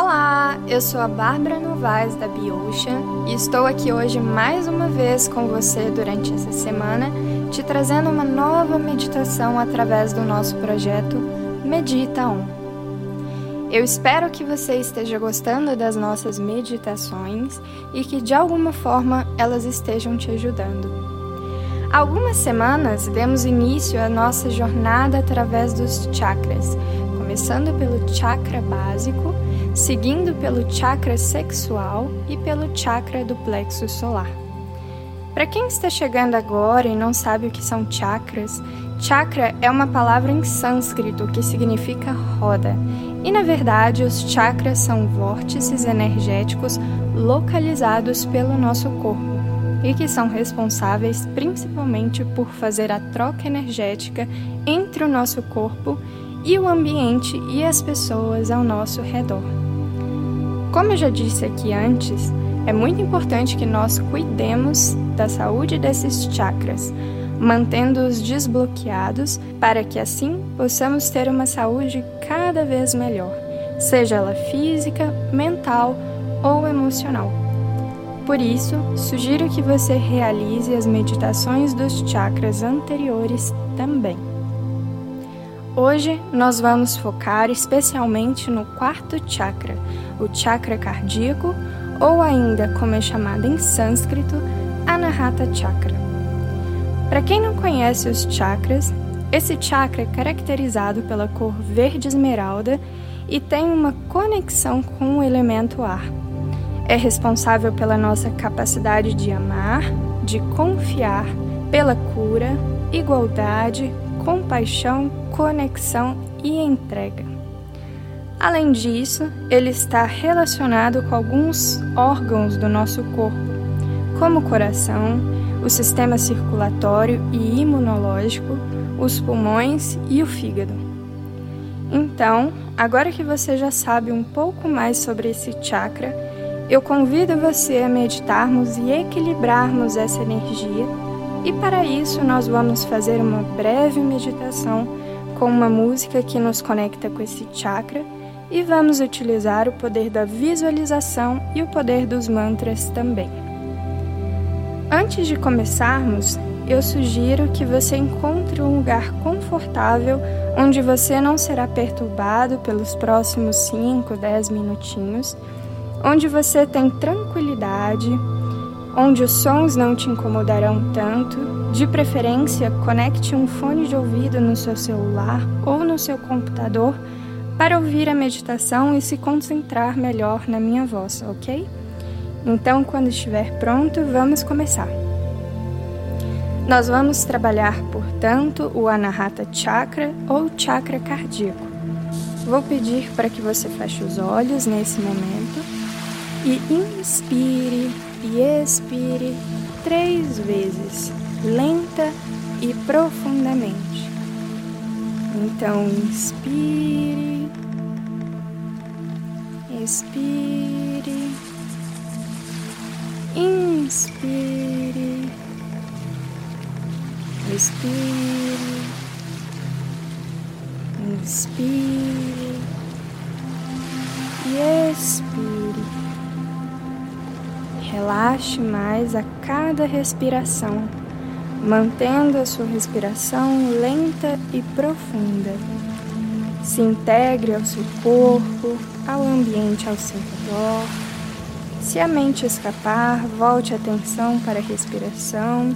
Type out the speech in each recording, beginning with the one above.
Olá, eu sou a Bárbara Novaes da Biocean e estou aqui hoje mais uma vez com você durante essa semana, te trazendo uma nova meditação através do nosso projeto Medita On. Eu espero que você esteja gostando das nossas meditações e que de alguma forma elas estejam te ajudando. Há algumas semanas demos início à nossa jornada através dos chakras, começando pelo chakra básico seguindo pelo chakra sexual e pelo chakra do plexo solar. Para quem está chegando agora e não sabe o que são chakras, chakra é uma palavra em sânscrito que significa roda. E na verdade, os chakras são vórtices energéticos localizados pelo nosso corpo e que são responsáveis principalmente por fazer a troca energética entre o nosso corpo e o ambiente e as pessoas ao nosso redor. Como eu já disse aqui antes, é muito importante que nós cuidemos da saúde desses chakras, mantendo-os desbloqueados para que assim possamos ter uma saúde cada vez melhor, seja ela física, mental ou emocional. Por isso, sugiro que você realize as meditações dos chakras anteriores também. Hoje nós vamos focar especialmente no quarto chakra, o chakra cardíaco, ou ainda como é chamado em sânscrito, Anahata Chakra. Para quem não conhece os chakras, esse chakra é caracterizado pela cor verde esmeralda e tem uma conexão com o elemento ar. É responsável pela nossa capacidade de amar, de confiar, pela cura, igualdade, compaixão, conexão e entrega. Além disso, ele está relacionado com alguns órgãos do nosso corpo, como o coração, o sistema circulatório e imunológico, os pulmões e o fígado. Então, agora que você já sabe um pouco mais sobre esse chakra, eu convido você a meditarmos e equilibrarmos essa energia, e para isso nós vamos fazer uma breve meditação com uma música que nos conecta com esse chakra e vamos utilizar o poder da visualização e o poder dos mantras também. Antes de começarmos, eu sugiro que você encontre um lugar confortável onde você não será perturbado pelos próximos 5, 10 minutinhos, onde você tem tranquilidade, onde os sons não te incomodarão tanto. De preferência, conecte um fone de ouvido no seu celular ou no seu computador para ouvir a meditação e se concentrar melhor na minha voz, ok? Então, quando estiver pronto, vamos começar. Nós vamos trabalhar, portanto, o Anahata Chakra ou chakra cardíaco. Vou pedir para que você feche os olhos nesse momento e inspire e expire três vezes, lenta e profundamente. Então, inspire expire, inspire, expire, inspire e expire. Relaxe mais a cada respiração, mantendo a sua respiração lenta e profunda. Se integre ao seu corpo, ao ambiente ao seu redor. Se a mente escapar, volte a atenção para a respiração.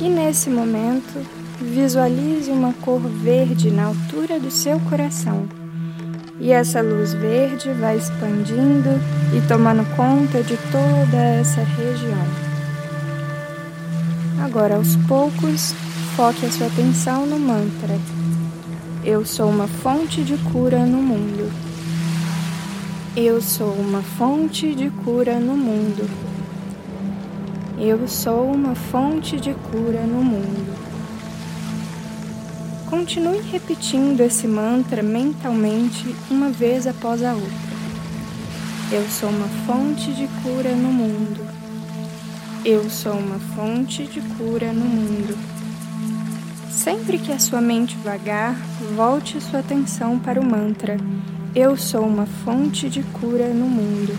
E nesse momento, visualize uma cor verde na altura do seu coração. E essa luz verde vai expandindo e tomando conta de toda essa região. Agora, aos poucos, foque a sua atenção no mantra. Eu sou uma fonte de cura no mundo. Eu sou uma fonte de cura no mundo. Eu sou uma fonte de cura no mundo. Continue repetindo esse mantra mentalmente uma vez após a outra. Eu sou uma fonte de cura no mundo. Eu sou uma fonte de cura no mundo. Sempre que a sua mente vagar, volte sua atenção para o mantra Eu sou uma fonte de cura no mundo.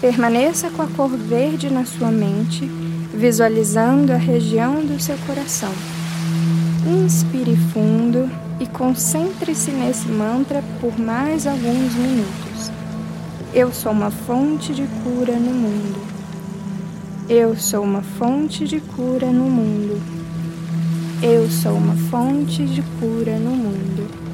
Permaneça com a cor verde na sua mente, visualizando a região do seu coração. Inspire fundo e concentre-se nesse mantra por mais alguns minutos. Eu sou uma fonte de cura no mundo. Eu sou uma fonte de cura no mundo. Eu sou uma fonte de cura no mundo.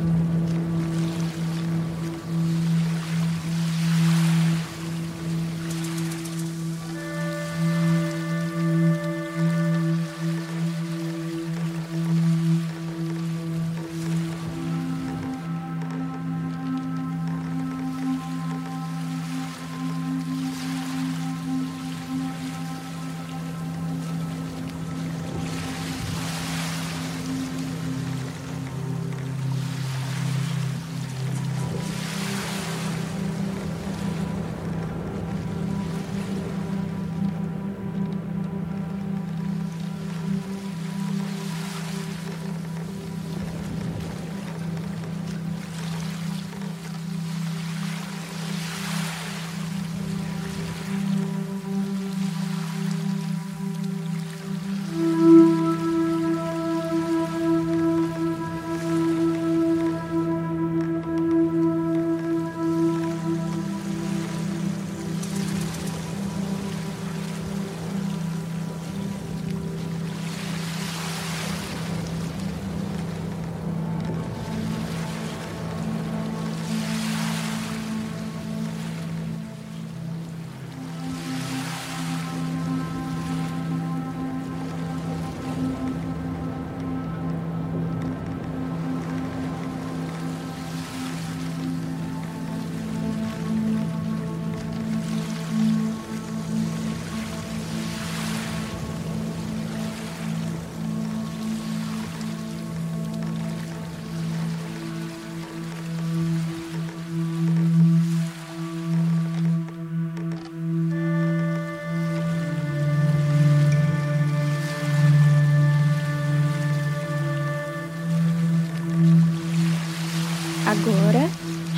Agora,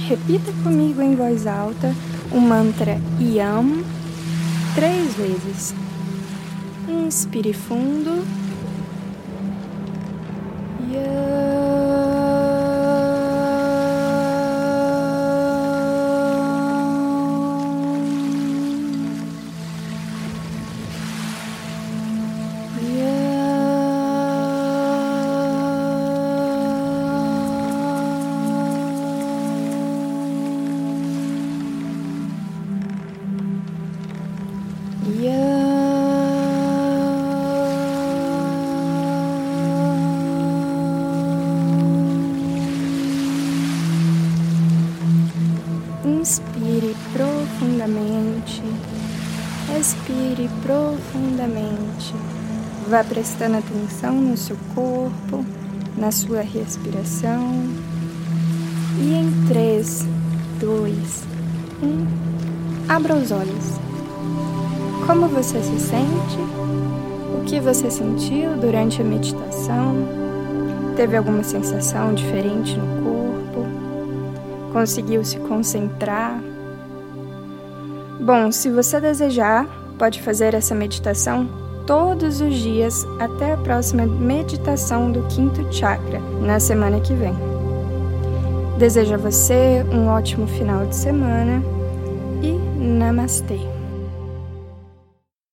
repita comigo em voz alta o mantra Yam três vezes. Inspire fundo. Inspire profundamente, expire profundamente. Vá prestando atenção no seu corpo, na sua respiração. E em 3, 2, 1, abra os olhos. Como você se sente? O que você sentiu durante a meditação? Teve alguma sensação diferente no corpo? Conseguiu se concentrar? Bom, se você desejar, pode fazer essa meditação todos os dias até a próxima meditação do quinto chakra, na semana que vem. Desejo a você um ótimo final de semana e namastê.